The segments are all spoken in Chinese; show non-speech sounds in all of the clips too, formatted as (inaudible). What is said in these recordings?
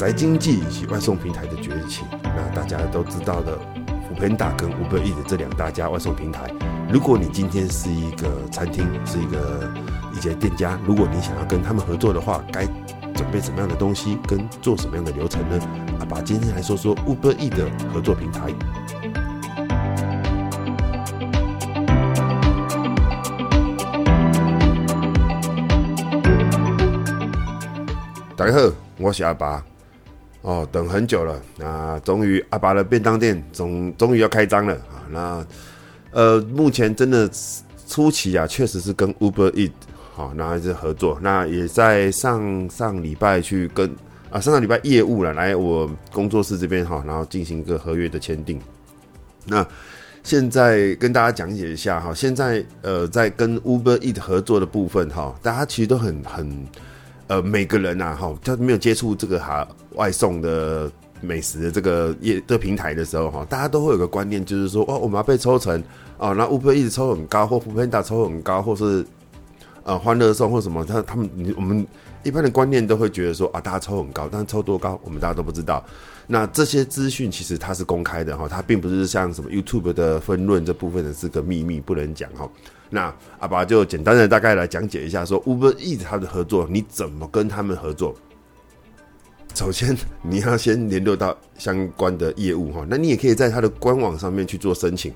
宅经济以及外送平台的崛起，那大家都知道的，Open 大跟 Uber Eats 这两大家外送平台。如果你今天是一个餐厅，是一个一些店家，如果你想要跟他们合作的话，该准备什么样的东西，跟做什么样的流程呢？阿爸今天来说说 Uber Eats 的合作平台。大家好，我是阿爸。哦，等很久了，那终于阿爸的便当店终终于要开张了啊！那呃，目前真的初期啊，确实是跟 Uber Eats 好，那还是合作，那也在上上礼拜去跟啊上上礼拜业务了，来我工作室这边哈，然后进行一个合约的签订。那现在跟大家讲解一下哈，现在呃在跟 Uber Eat 合作的部分哈，大家其实都很很。呃，每个人呐，哈，他没有接触这个哈外送的美食的这个业的平台的时候，哈，大家都会有个观念，就是说，哦，我们要被抽成，啊，那 Uber 一直抽很高，或 f o o p a n d a 抽很高，或是呃欢乐送或什么，他他们，我们一般的观念都会觉得说，啊，大家抽很高，但是抽多高，我们大家都不知道。那这些资讯其实它是公开的，哈，它并不是像什么 YouTube 的分润这部分的是个秘密，不能讲，哈。那阿爸就简单的大概来讲解一下，说 Uber Eats 他的合作，你怎么跟他们合作？首先你要先联络到相关的业务哈，那你也可以在他的官网上面去做申请。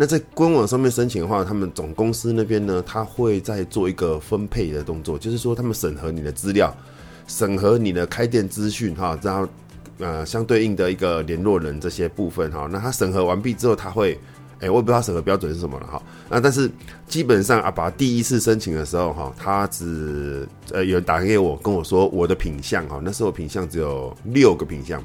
那在官网上面申请的话，他们总公司那边呢，他会再做一个分配的动作，就是说他们审核你的资料，审核你的开店资讯哈，然后呃相对应的一个联络人这些部分哈，那他审核完毕之后，他会。哎、我也不知道审核标准是什么了哈。那但是基本上阿拔第一次申请的时候哈，他只呃有人打给我跟我说我的品相哈，那时候品相只有六个品相，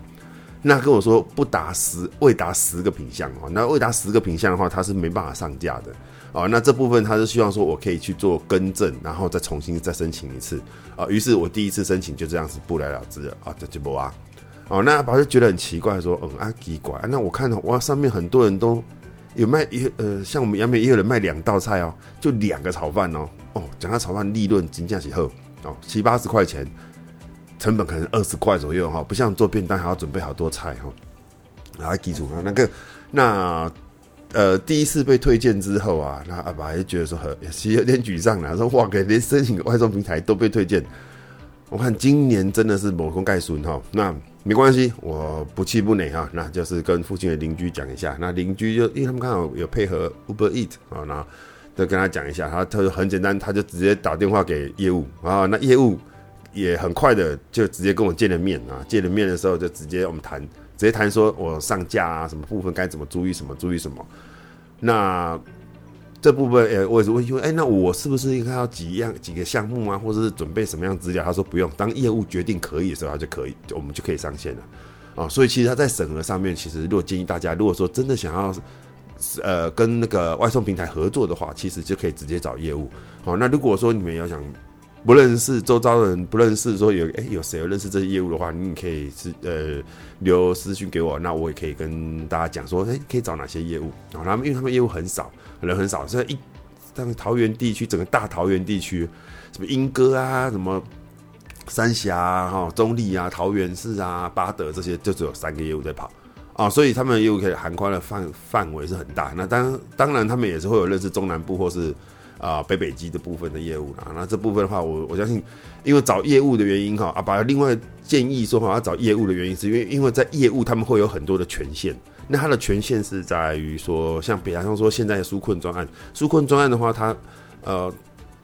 那跟我说不达十未达十个品项哦，那未达十个品项的话，他是没办法上架的哦。那这部分他是希望说我可以去做更正，然后再重新再申请一次啊。于是我第一次申请就这样子不了了之了啊，这就不啊。哦，那阿拔就觉得很奇怪说，嗯啊奇怪，那我看哇上面很多人都。有卖一呃，像我们杨梅也有人卖两道菜哦，就两个炒饭哦，哦，讲他炒饭利润金价几后哦，七八十块钱，成本可能二十块左右哈、不像做便当还要准备好多菜哈，然后记住啊，那个那呃第一次被推荐之后啊，那阿拔也觉得说很其实有点沮丧了，说哇，给连申请外送平台都被推荐，我看今年真的是某功盖孙哈，那。没关系，我不气不馁哈，那就是跟附近的邻居讲一下。那邻居就因为他们刚好有配合 Uber Eat 啊，然后就跟他讲一下，他他就很简单，他就直接打电话给业务啊，那业务也很快的就直接跟我见了面啊，见了面的时候就直接我们谈，直接谈说我上架啊，什么部分该怎么注意什么注意什么，那。这部分，诶，我也是问说，诶，那我是不是应该要几样几个项目啊，或者是准备什么样资料？他说不用，当业务决定可以的时候，他就可以，我们就可以上线了，啊，所以其实他在审核上面，其实如果建议大家，如果说真的想要，呃，跟那个外送平台合作的话，其实就可以直接找业务，好，那如果说你们要想不认识周遭的人，不认识说有，诶，有谁有认识这些业务的话，你可以是呃留私讯给我，那我也可以跟大家讲说，诶，可以找哪些业务啊？他们因为他们业务很少。人很少，所以一，像桃园地区，整个大桃园地区，什么莺歌啊，什么三峡啊，哈，中坜啊，桃园市啊，八德这些，就只有三个业务在跑啊，所以他们的业务可以涵盖的范范围是很大。那当当然，他们也是会有认识中南部或是啊北北基的部分的业务啦。那这部分的话，我我相信，因为找业务的原因哈，啊，把另外建议说哈，要找业务的原因是因为因为在业务他们会有很多的权限。那它的权限是在于说，像比方说现在的纾困专案，纾困专案的话，它呃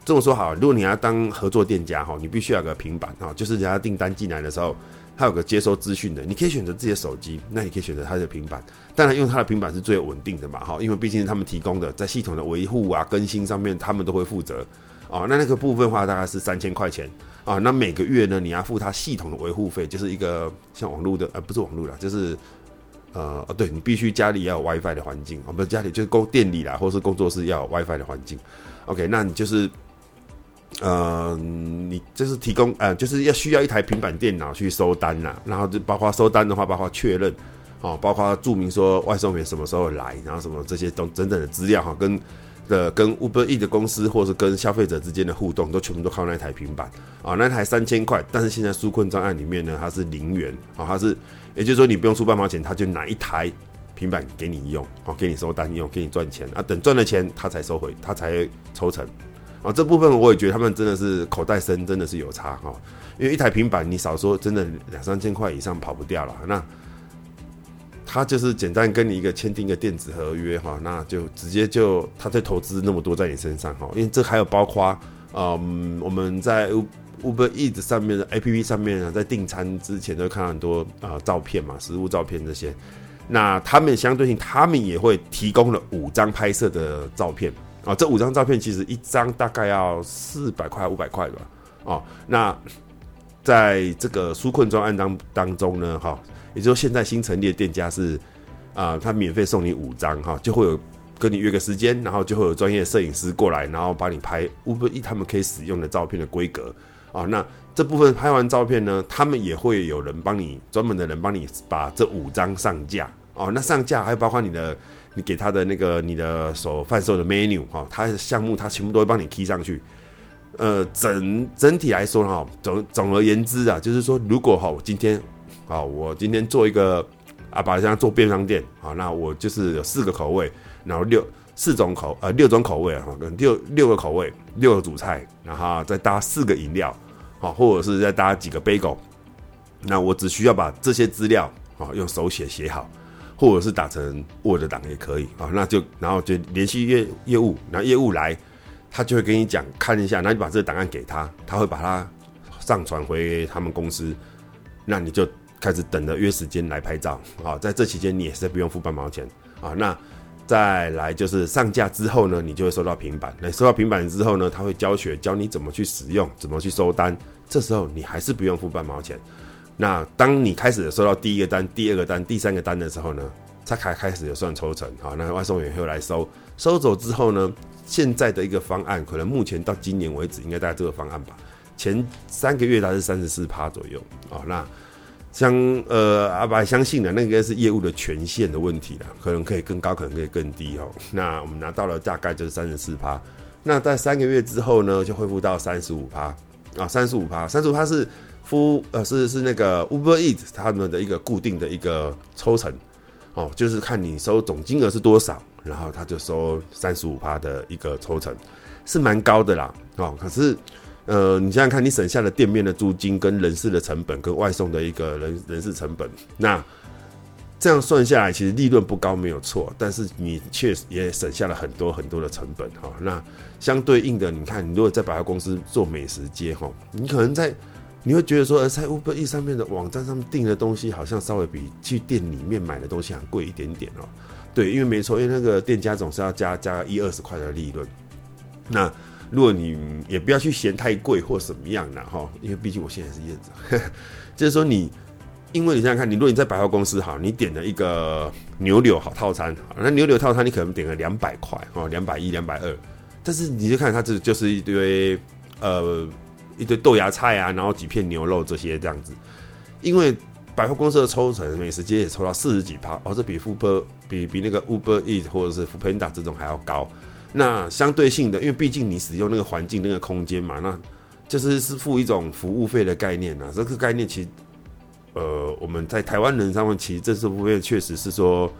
这么说好，如果你要当合作店家哈，你必须要有个平板哈，就是人家订单进来的时候，它有个接收资讯的，你可以选择自己的手机，那你可以选择它的平板，当然用它的平板是最稳定的嘛哈，因为毕竟他们提供的在系统的维护啊更新上面，他们都会负责啊。那那个部分的话大概是三千块钱啊，那每个月呢你要付它系统的维护费，就是一个像网络的呃不是网络啦，就是。呃哦，对，你必须家里要有 WiFi 的环境，哦，不是家里就是工店里啦，或是工作室要有 WiFi 的环境。OK，那你就是，呃，你就是提供呃，就是要需要一台平板电脑去收单啦，然后就包括收单的话，包括确认，哦，包括注明说外送员什么时候来，然后什么这些都等等的资料哈，跟的跟 Uber E 的公司，或是跟消费者之间的互动，都全部都靠那台平板。啊，那台三千块，但是现在纾困专案里面呢，它是零元啊，它是，也就是说你不用出半毛钱，他就拿一台平板给你用，哦，给你收单用，给你赚钱啊，等赚了钱他才收回，他才抽成。啊，这部分我也觉得他们真的是口袋深，真的是有差哈，因为一台平板你少说真的两三千块以上跑不掉了，那。他就是简单跟你一个签订一个电子合约哈，那就直接就他在投资那么多在你身上哈，因为这还有包括嗯我们在 Uber Eat 上面的 APP 上面啊，在订餐之前都看很多啊照片嘛，食物照片这些，那他们相对性他们也会提供了五张拍摄的照片。啊，这五张照片其实一张大概要四百块五百块吧，哦，那在这个纾困专案当当中呢哈。也就是说，现在新成立的店家是，啊、他免费送你五张哈，就会有跟你约个时间，然后就会有专业摄影师过来，然后帮你拍 Uber Eats 他们可以使用的照片的规格啊。那这部分拍完照片呢，他们也会有人帮你专门的人帮你把这五张上架哦。那上架还有包括你的，你给他的那个你的所贩售的 menu 哈，他的项目他全部都会帮你 key 上去。呃，整整体来说哈，总总而言之啊，就是说如果哈，我今天。啊，我今天做一个啊，把像做便当店，啊，那我就是有四个口味，然后六四种口呃六种口味哈，跟六六个口味，六个主菜，然后再搭四个饮料，好，或者是再搭几个 bagel，那我只需要把这些资料啊用手写写好，或者是打成 Word 档也可以啊，那就然后就联系业业务，然后业务来，他就会跟你讲看一下，那你把这个档案给他，他会把它上传回他们公司，那你就。开始等着约时间来拍照啊，在这期间你也是不用付半毛钱啊。那再来就是上架之后呢，你就会收到平板。那收到平板之后呢，他会教学教你怎么去使用，怎么去收单。这时候你还是不用付半毛钱。那当你开始收到第一个单、第二个单、第三个单的时候呢，才开开始有算抽成啊。那外送员会来收，收走之后呢，现在的一个方案，可能目前到今年为止，应该大概这个方案吧，前三个月大概是三十四趴左右啊。那相呃，阿白相信的那个是业务的权限的问题了，可能可以更高，可能可以更低哦。那我们拿到了大概就是三十四趴，那在三个月之后呢，就恢复到三十五趴啊，三十五趴，三十五趴是付呃是是那个 Uber Eats 他们的一个固定的一个抽成哦，就是看你收总金额是多少，然后他就收三十五趴的一个抽成，是蛮高的啦哦，可是。呃，你想想看，你省下的店面的租金、跟人事的成本、跟外送的一个人人事成本，那这样算下来，其实利润不高，没有错。但是你确实也省下了很多很多的成本哈。那相对应的，你看，你如果在百货公司做美食街哈，你可能在你会觉得说，在 Uber E 上面的网站上面订的东西，好像稍微比去店里面买的东西还贵一点点哦。对，因为没错，因为那个店家总是要加加一二十块的利润。那如果你也不要去嫌太贵或什么样的哈，因为毕竟我现在是业者，(laughs) 就是说你，因为你想想看，你如果你在百货公司哈，你点了一个牛柳好套餐，那牛柳套餐你可能点了两百块哦，两百一、两百二，但是你就看它这就是一堆呃一堆豆芽菜啊，然后几片牛肉这些这样子，因为百货公司的抽成美食街也抽到四十几趴，哦，这比 Uber 比比那个 Uber Eat 或者是 f o o p a n d a 这种还要高。那相对性的，因为毕竟你使用那个环境、那个空间嘛，那就是是付一种服务费的概念啊。这个概念其，呃，我们在台湾人上面，其实这是部分确实是说，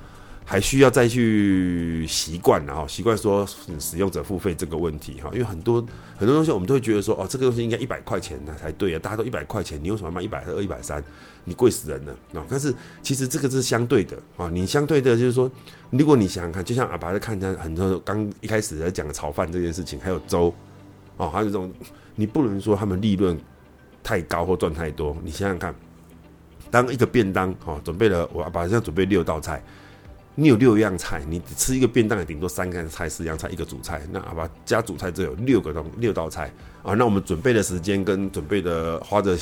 还需要再去习惯，然后习惯说使用者付费这个问题哈。因为很多很多东西，我们都会觉得说，哦，这个东西应该一百块钱那才对啊，大家都一百块钱，你为什么卖一百二、一百三？你贵死人了啊！但是其实这个是相对的啊，你相对的就是说，如果你想想看，就像阿爸在看他很多刚一开始在讲的炒饭这件事情，还有粥哦，还有这种，你不能说他们利润太高或赚太多。你想想看，当一个便当哦，准备了我阿爸现在准备六道菜，你有六样菜，你吃一个便当也顶多三个菜、四样菜、一个主菜，那好吧加主菜只有六个东六道菜啊，那我们准备的时间跟准备的花的。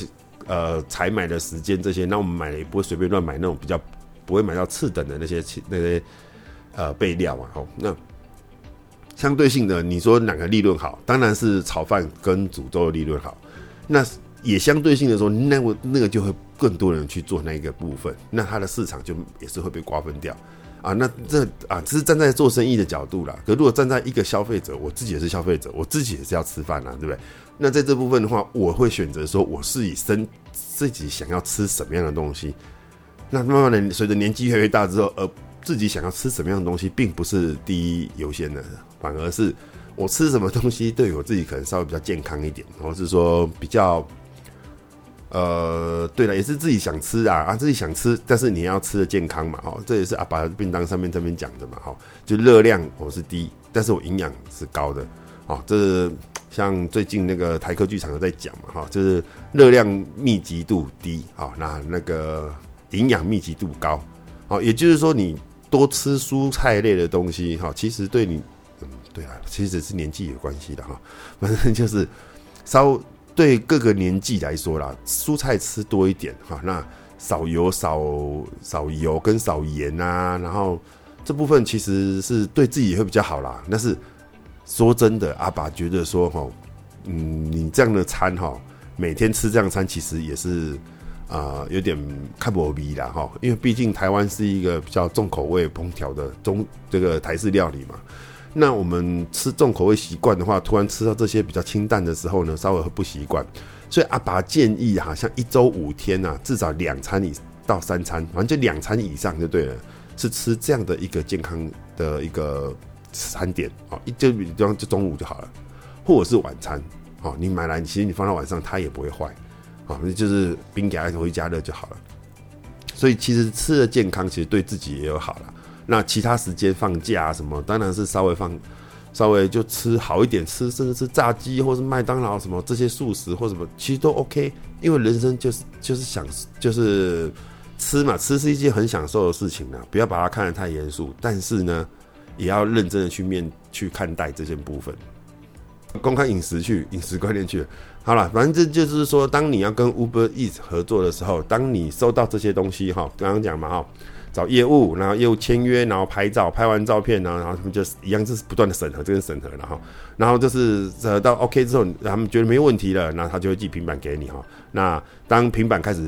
呃，采买的时间这些，那我们买了也不会随便乱买那种比较不会买到次等的那些那些呃备料嘛。哦，那相对性的，你说哪个利润好？当然是炒饭跟煮粥的利润好。那也相对性的说，那个那个就会更多人去做那一个部分，那它的市场就也是会被瓜分掉。啊，那这啊，只是站在做生意的角度啦。可如果站在一个消费者，我自己也是消费者，我自己也是要吃饭啊，对不对？那在这部分的话，我会选择说，我是以生自己想要吃什么样的东西。那慢慢的，随着年纪越来越大之后，而，自己想要吃什么样的东西，并不是第一优先的，反而是我吃什么东西对我自己可能稍微比较健康一点，或是说比较。呃，对了，也是自己想吃啊啊，自己想吃，但是你要吃的健康嘛，哦，这也是阿爸的便当上面这边讲的嘛，哈，就热量我是低，但是我营养是高的，哦，这像最近那个台客剧场有在讲嘛，哈，就是热量密集度低，啊，那那个营养密集度高，哦，也就是说你多吃蔬菜类的东西，哈，其实对你，嗯，对啊，其实是年纪有关系的哈，反正就是稍。对各个年纪来说啦，蔬菜吃多一点哈，那少油少少油跟少盐啊，然后这部分其实是对自己也会比较好啦。但是说真的，阿爸觉得说哈，嗯，你这样的餐哈，每天吃这样餐其实也是啊、有点看不味啦哈，因为毕竟台湾是一个比较重口味烹调的中这个台式料理嘛。那我们吃重口味习惯的话，突然吃到这些比较清淡的时候呢，稍微会不习惯。所以阿拔建议哈，像一周五天啊，至少两餐以到三餐，反正就两餐以上就对了，是吃这样的一个健康的一个餐点啊，一就比方就中午就好了，或者是晚餐啊，你买来其实你放到晚上它也不会坏啊，就是冰给它回加热就好了。所以其实吃的健康，其实对自己也有好了。那其他时间放假啊什么，当然是稍微放，稍微就吃好一点，吃甚至吃炸鸡或是麦当劳什么这些素食或什么，其实都 OK。因为人生就是就是想就是吃嘛，吃是一件很享受的事情啊，不要把它看得太严肃，但是呢，也要认真的去面去看待这些部分。公开饮食去饮食观念去，好了，反正这就是说，当你要跟 Uber Eats 合作的时候，当你收到这些东西哈，刚刚讲嘛哈。找业务，然后业务签约，然后拍照，拍完照片，然后然后他们就一样，就是不断的审核，这个审核了哈。然后就是呃到 OK 之后，他们觉得没问题了，那他就会寄平板给你哈。那当平板开始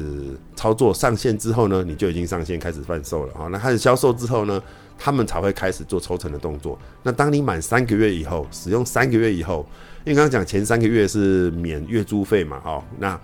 操作上线之后呢，你就已经上线开始贩售了哈。那开始销售之后呢，他们才会开始做抽成的动作。那当你满三个月以后，使用三个月以后，因为刚刚讲前三个月是免月租费嘛，哈，那。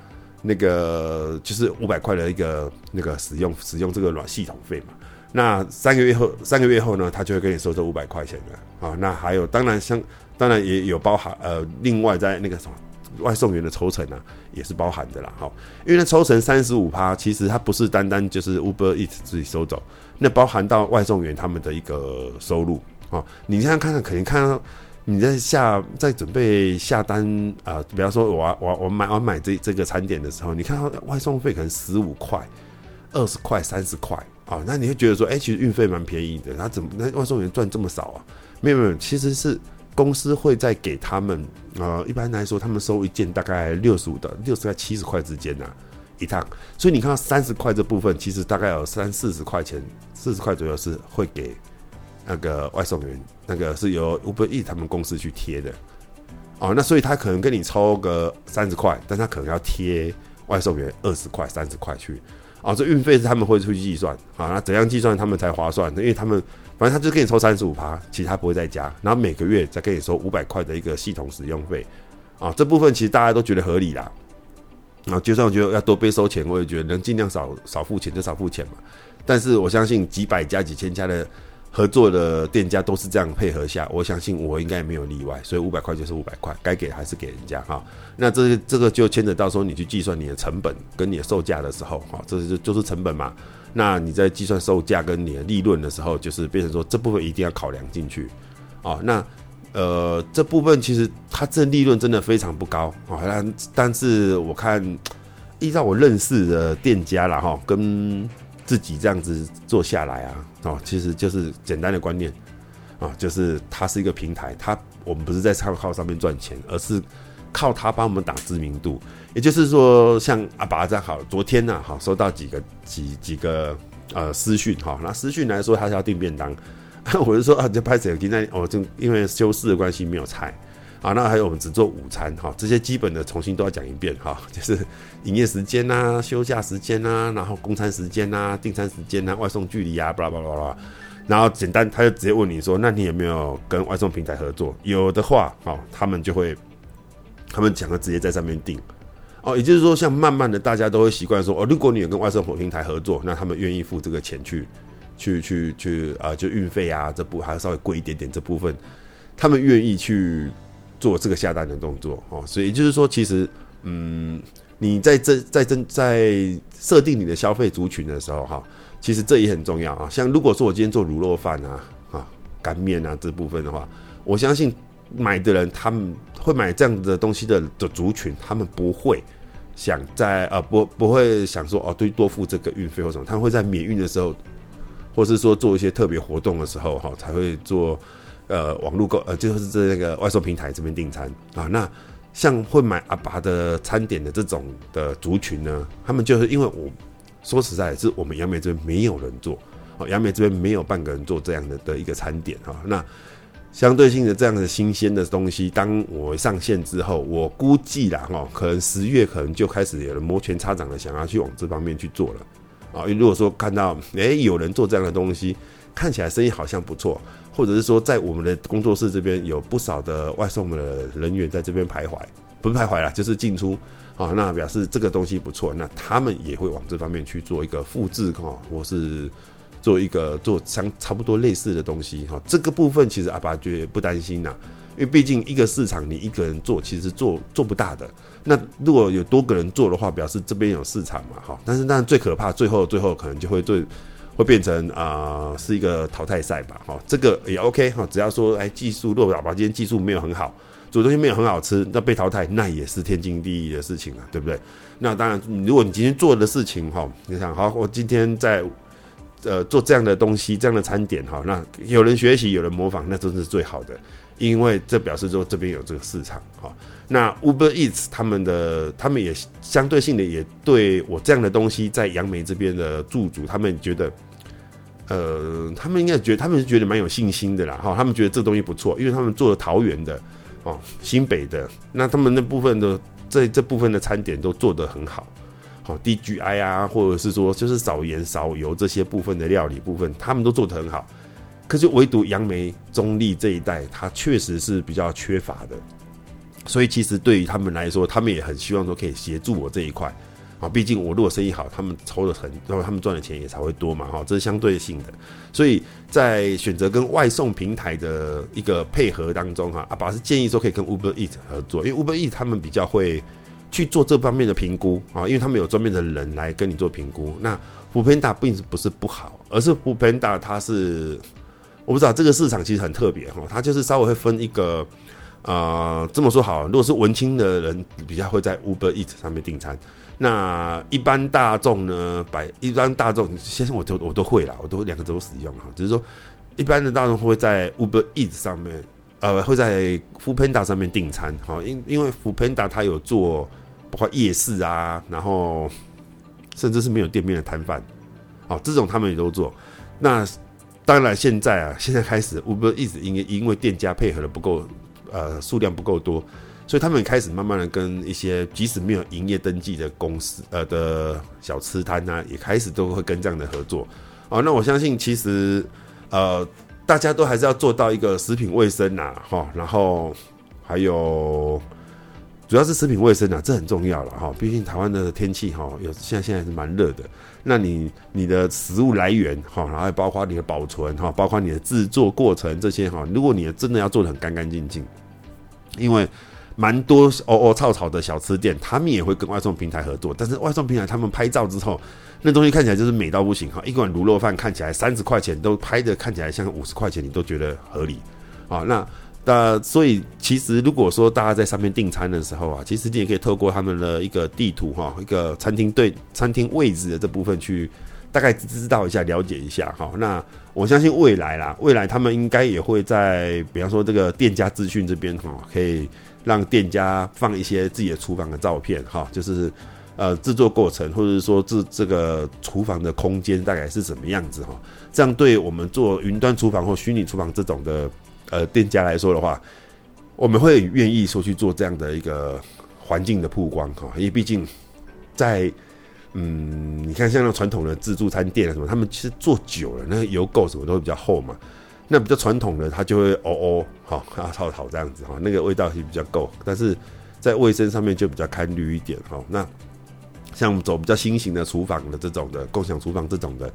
那个就是五百块的一个那个使用使用这个软系统费嘛，那三个月后三个月后呢，他就会给你收这五百块钱的啊。那还有当然像当然也有包含呃，另外在那个什么外送员的抽成啊，也是包含的啦。哈，因为那抽成三十五趴，其实它不是单单就是 Uber Eats 自己收走，那包含到外送员他们的一个收入啊。你现在看看，肯定看到。你在下在准备下单啊、比方说我我我买我买这这个餐点的时候，你看到外送费可能十五块、二十块、三十块啊，那你会觉得说，哎、其实运费蛮便宜的，那怎么那外送员赚这么少啊？没有没有，其实是公司会再给他们啊、一般来说他们收一件大概六十五到六十块七十块之间呐、啊、一趟，所以你看到三十块这部分，其实大概有三四十块钱，四十块左右是会给。那个外送员，那个是由 Uber e 他们公司去贴的，哦，那所以他可能跟你抽个三十块，但他可能要贴外送员二十块、三十块去，哦，这运费是他们会出去计算，啊，那怎样计算他们才划算？因为他们反正他就给你抽三十五趴，其他不会再加，然后每个月再给你收五百块的一个系统使用费，啊，这部分其实大家都觉得合理啦，啊，就算我觉得要多被收钱，我也觉得能尽量少少付钱就少付钱嘛，但是我相信几百家、几千家的。合作的店家都是这样配合下，我相信我应该没有例外，所以五百块就是五百块，该给还是给人家哈。那这这个就牵扯到说你去计算你的成本跟你的售价的时候，哈，这是就是成本嘛。那你在计算售价跟你的利润的时候，就是变成说这部分一定要考量进去啊。那呃这部分其实它这利润真的非常不高啊，但但是我看依照我认识的店家啦哈，跟。自己这样子做下来啊，哦，其实就是简单的观念啊，就是它是一个平台，它我们不是在靠靠上面赚钱，而是靠它帮我们打知名度。也就是说，像阿爸这样好，昨天呢，好收到几个几几个呃私讯哈，那私讯来说他是要订便当，(laughs) 我就说啊，就拍手机那哦，就因为休市的关系没有菜。啊，那还有我们只做午餐哈，这些基本的重新都要讲一遍哈，就是营业时间呐、休假时间呐，然后供餐时间呐、订餐时间呐、外送距离啊，巴拉巴拉巴拉，然后简单他就直接问你说，那你有没有跟外送平台合作？有的话，好，他们就会，他们讲了直接在上面订。哦，也就是说，像慢慢的大家都会习惯说，哦，如果你有跟外送平台合作，那他们愿意付这个钱去，去去去啊、呃，就运费啊这部还稍微贵一点点这部分，他们愿意去做这个下单的动作哦。所以就是说，其实嗯，你在这在这在设定你的消费族群的时候哈，其实这也很重要啊。像如果说我今天做卤肉饭啊啊干面啊这部分的话，我相信买的人他们会买这样的东西的的族群，他们不会。想在呃不不会想说哦，对，多付这个运费或什么，他们会在免运的时候，或是说做一些特别活动的时候哈，才会做呃网络购呃就是这那个外送平台这边订餐啊。那像会买阿爸的餐点的这种的族群呢，他们就是因为我说实在是我们杨梅这边没有人做，哦，杨梅这边没有半个人做这样的的一个餐点哈，那。相对性的这样的新鲜的东西，当我上线之后，我估计啦，哦，可能十月可能就开始有人摩拳擦掌的想要去往这方面去做了啊。因为如果说看到诶有人做这样的东西，看起来生意好像不错，或者是说在我们的工作室这边有不少的外送的人员在这边徘徊，不是徘徊啦，就是进出啊，那表示这个东西不错，那他们也会往这方面去做一个复制哈，或是。做一个做相差不多类似的东西哈，这个部分其实阿爸觉得不担心呐，因为毕竟一个市场你一个人做其实做做不大的。那如果有多个人做的话，表示这边有市场嘛哈。但是那最可怕，最后最后可能就会对会变成啊、是一个淘汰赛吧哈。这个也 OK 哈，只要说哎技术，如果阿拔今天技术没有很好，煮东西没有很好吃，那被淘汰那也是天经地义的事情啊，对不对？那当然，如果你今天做的事情哈，你想好，我今天在。呃，做这样的东西，这样的餐点哈，那有人学习，有人模仿，那真是最好的，因为这表示说这边有这个市场哈。那 Uber Eats 他们的，他们也相对性的也对我这样的东西在杨梅这边的驻足，他们觉得，呃，他们应该觉得他们是觉得蛮有信心的啦哈，他们觉得这东西不错，因为他们做了桃园的哦，新北的，那他们那部分的这这部分的餐点都做得很好。好 DGI 啊，或者是说就是少盐少油这些部分的料理部分，他们都做得很好。可是唯独杨梅中坜这一带，它确实是比较缺乏的。所以其实对于他们来说，他们也很希望说可以协助我这一块。啊，毕竟我如果生意好，他们抽的很，然后他们赚的钱也才会多嘛。哈，这是相对性的。所以在选择跟外送平台的一个配合当中，哈，阿爸是建议说可以跟 Uber Eat 合作，因为 Uber Eat 他们比较会。去做这方面的评估啊，因为他们有专门的人来跟你做评估。那 foodpanda 并不是不好，而是 foodpanda 它是我不知道这个市场其实很特别哈，它就是稍微会分一个啊、呃，这么说好，如果是文青的人比较会在 Uber Eat 上面订餐，那一般大众呢，百一般大众，先生我都我都会啦，我都两个都使用哈，只是说一般的大众会在 Uber Eats 上面。呃，会在 foodpanda 上面订餐，哈，因因为 foodpanda 它有做包括夜市啊，然后甚至是没有店面的摊贩，好，这种他们也都做。那当然现在啊，现在开始 Uber Eats 因为因为店家配合的不够，呃，数量不够多，所以他们开始慢慢的跟一些即使没有营业登记的公司，呃的小吃摊呢，也开始都会跟这样的合作。哦，那我相信其实呃。大家都还是要做到一个食品卫生呐，哈，然后还有主要是食品卫生呐，这很重要了哈。毕竟台湾的天气哈，有现在现在是蛮热的。那你你的食物来源哈，然后还包括你的保存哈，包括你的制作过程这些哈，如果你真的要做得很干干净净，因为蛮多哦哦草草的小吃店，他们也会跟外送平台合作，但是外送平台他们拍照之后。那东西看起来就是美到不行哈，一碗卤肉饭看起来三十块钱，都拍的看起来像五十块钱，你都觉得合理啊？那那所以其实如果说大家在上面订餐的时候啊，其实你也可以透过他们的一个地图哈，一个餐厅对餐厅位置的这部分去大概知道一下、了解一下哈。那我相信未来啦，未来他们应该也会在比方说这个店家资讯这边哈，可以让店家放一些自己的厨房的照片哈，就是。呃，制作过程，或者是说这这个厨房的空间大概是什么样子哈？这样对我们做云端厨房或虚拟厨房这种的呃店家来说的话，我们会愿意说去做这样的一个环境的曝光哈，因为毕竟在嗯，你看像那传统的自助餐店啊什么，他们其实做久了，那个油垢什么都会比较厚嘛。那比较传统的，它就会哦哦，好啊，炒炒这样子哈，那个味道是比较够，但是在卫生上面就比较堪虑一点哈。那像我们走比较新型的厨房的这种的共享厨房这种的，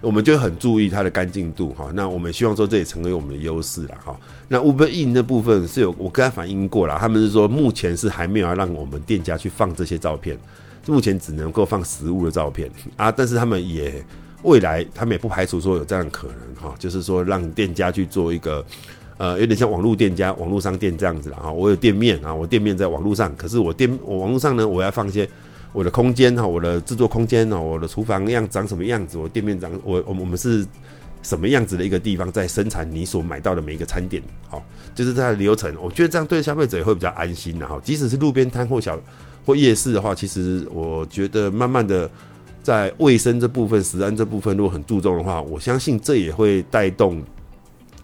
我们就很注意它的干净度哈。那我们希望说这也成为我们的优势了哈。那 (laughs) Uber Eats 部分是有我跟他反映过了，他们是说目前是还没有要让我们店家去放这些照片，目前只能够放食物的照片啊，但是他们也。未来他们也不排除说有这样的可能哈，就是说让店家去做一个，呃，有点像网络店家、网络商店这样子了哈。我有店面啊，我店面在网络上，可是我店我网络上呢，我要放一些我的空间哈，我的制作空间哦，我的厨房样长什么样子，我店面长我我我们是什么样子的一个地方在生产你所买到的每一个餐点，好，就是它的流程，我觉得这样对消费者也会比较安心的哈。即使是路边摊或小或夜市的话，其实我觉得慢慢的。在卫生这部分、食安这部分，如果很注重的话，我相信这也会带动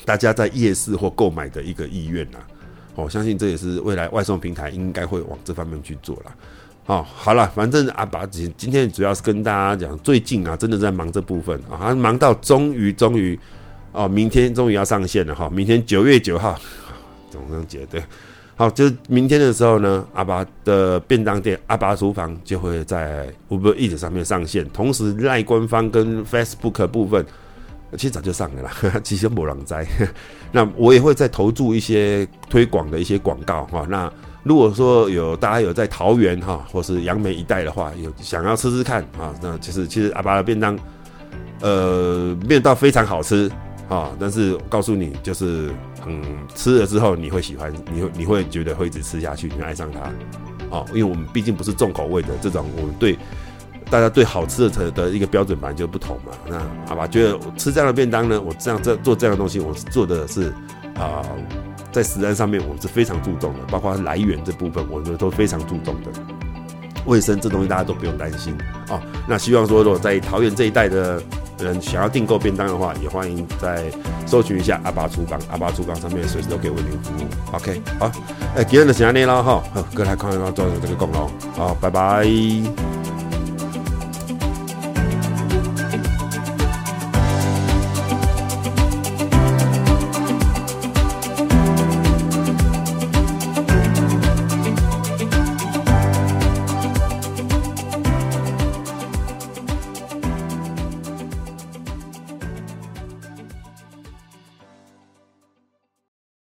大家在夜市或购买的一个意愿呐。我相信这也是未来外送平台应该会往这方面去做了。哦，好了，反正阿拔今今天主要是跟大家讲，最近啊，真的在忙这部分啊，忙到终于终于哦，明天终于要上线了哈，明天九月九号，总能觉得。好，就是明天的时候呢，阿巴的便当店阿巴厨房就会在 Uber Eats 上面上线，同时赖官方跟 Facebook 部分其实早就上了啦，(laughs) 其实没人知。那我也会再投注一些推广的一些广告哈。那如果说有大家有在桃园哈，或是杨梅一带的话，有想要吃吃看啊，那其实其实阿巴的便当，呃，面道非常好吃。啊！但是告诉你，就是嗯，吃了之后你会喜欢，你会你会觉得会一直吃下去，你会爱上它。哦，因为我们毕竟不是重口味的这种，我们对大家对好吃的的一个标准本来就不同嘛。那好吧，觉得吃这样的便当呢，我这样这做这样的东西，我做的是啊、在食安上面我是非常注重的，包括来源这部分，我们都非常注重的。卫生这东西大家都不用担心哦。那希望说，如果在桃园这一带的。人想要订购便当的话，也欢迎再搜寻一下阿巴厨房，阿巴厨房上面随时都可以为您服务。OK，好，哎、今天就先这样了哈，好，各位来看一看做这个功劳，好，拜拜。